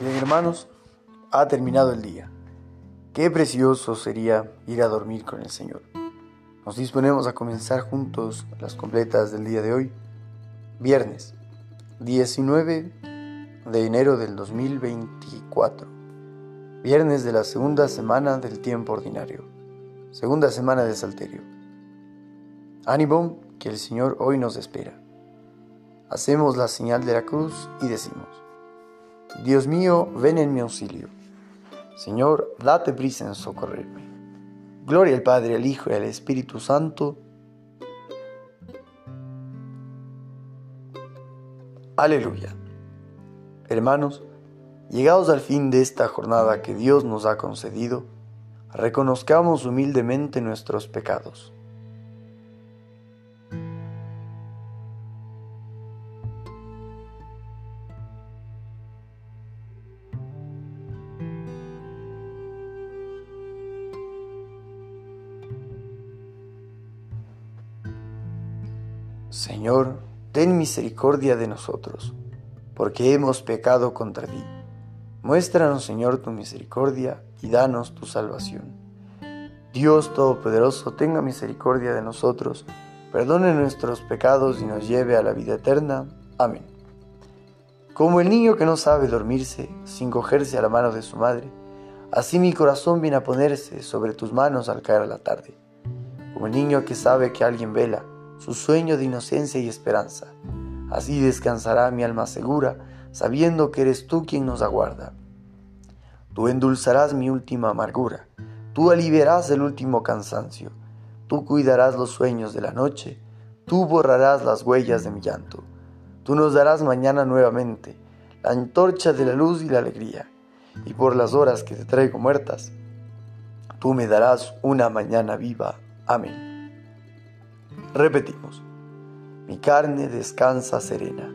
Bien hermanos, ha terminado el día. Qué precioso sería ir a dormir con el Señor. Nos disponemos a comenzar juntos las completas del día de hoy, viernes 19 de enero del 2024, viernes de la segunda semana del tiempo ordinario, segunda semana de Salterio. Ánimo que el Señor hoy nos espera. Hacemos la señal de la cruz y decimos, Dios mío, ven en mi auxilio. Señor, date prisa en socorrerme. Gloria al Padre, al Hijo y al Espíritu Santo. Aleluya. Hermanos, llegados al fin de esta jornada que Dios nos ha concedido, reconozcamos humildemente nuestros pecados Señor, ten misericordia de nosotros, porque hemos pecado contra ti. Muéstranos, Señor, tu misericordia y danos tu salvación. Dios Todopoderoso, tenga misericordia de nosotros, perdone nuestros pecados y nos lleve a la vida eterna. Amén. Como el niño que no sabe dormirse sin cogerse a la mano de su madre, así mi corazón viene a ponerse sobre tus manos al caer a la tarde. Como el niño que sabe que alguien vela, su sueño de inocencia y esperanza. Así descansará mi alma segura, sabiendo que eres tú quien nos aguarda. Tú endulzarás mi última amargura, tú aliviarás el último cansancio, tú cuidarás los sueños de la noche, tú borrarás las huellas de mi llanto, tú nos darás mañana nuevamente la antorcha de la luz y la alegría, y por las horas que te traigo muertas, tú me darás una mañana viva. Amén. Repetimos, mi carne descansa serena.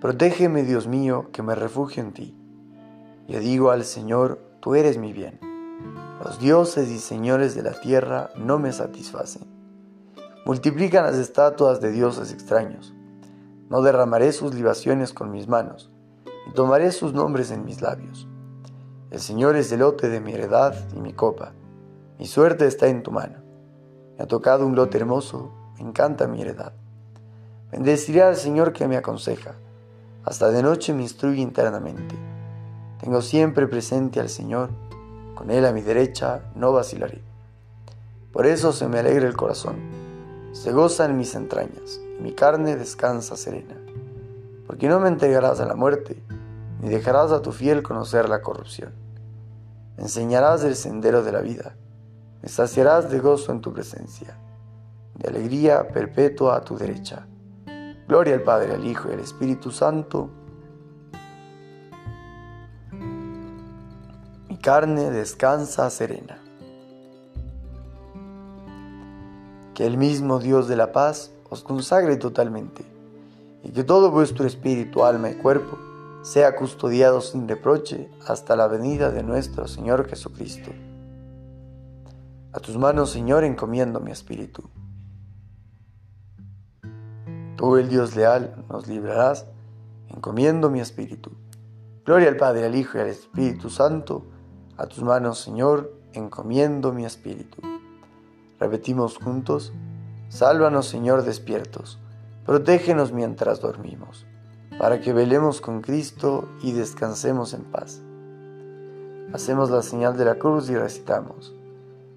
Protégeme, Dios mío, que me refugio en ti. Yo digo al Señor, tú eres mi bien. Los dioses y señores de la tierra no me satisfacen. Multiplican las estatuas de dioses extraños. No derramaré sus libaciones con mis manos, y tomaré sus nombres en mis labios. El Señor es el lote de mi heredad y mi copa. Mi suerte está en tu mano. Me ha tocado un lote hermoso, me encanta mi heredad. Bendeciré al Señor que me aconseja. Hasta de noche me instruye internamente. Tengo siempre presente al Señor, con Él a mi derecha no vacilaré. Por eso se me alegra el corazón, se goza en mis entrañas, y mi carne descansa serena. Porque no me entregarás a la muerte, ni dejarás a tu fiel conocer la corrupción. Me enseñarás el sendero de la vida me saciarás de gozo en tu presencia, de alegría perpetua a tu derecha. Gloria al Padre, al Hijo y al Espíritu Santo. Mi carne descansa serena. Que el mismo Dios de la paz os consagre totalmente, y que todo vuestro espíritu, alma y cuerpo sea custodiado sin reproche hasta la venida de nuestro Señor Jesucristo. A tus manos, Señor, encomiendo mi espíritu. Tú, el Dios leal, nos librarás, encomiendo mi espíritu. Gloria al Padre, al Hijo y al Espíritu Santo. A tus manos, Señor, encomiendo mi espíritu. Repetimos juntos, sálvanos, Señor, despiertos, protégenos mientras dormimos, para que velemos con Cristo y descansemos en paz. Hacemos la señal de la cruz y recitamos.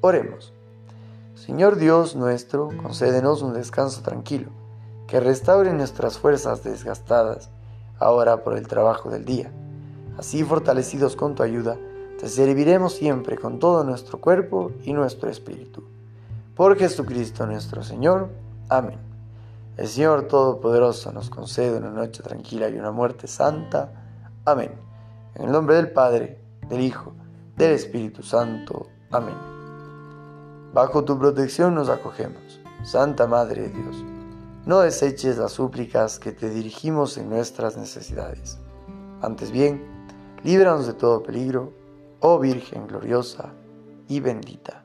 Oremos. Señor Dios nuestro, concédenos un descanso tranquilo, que restaure nuestras fuerzas desgastadas ahora por el trabajo del día. Así fortalecidos con tu ayuda, te serviremos siempre con todo nuestro cuerpo y nuestro espíritu. Por Jesucristo nuestro Señor. Amén. el Señor Todopoderoso nos concede una noche tranquila y una muerte santa. Amén. En el nombre del Padre, del Hijo, del Espíritu Santo. Amén. Bajo tu protección nos acogemos, Santa Madre de Dios. No deseches las súplicas que te dirigimos en nuestras necesidades. Antes bien, líbranos de todo peligro, oh Virgen gloriosa y bendita.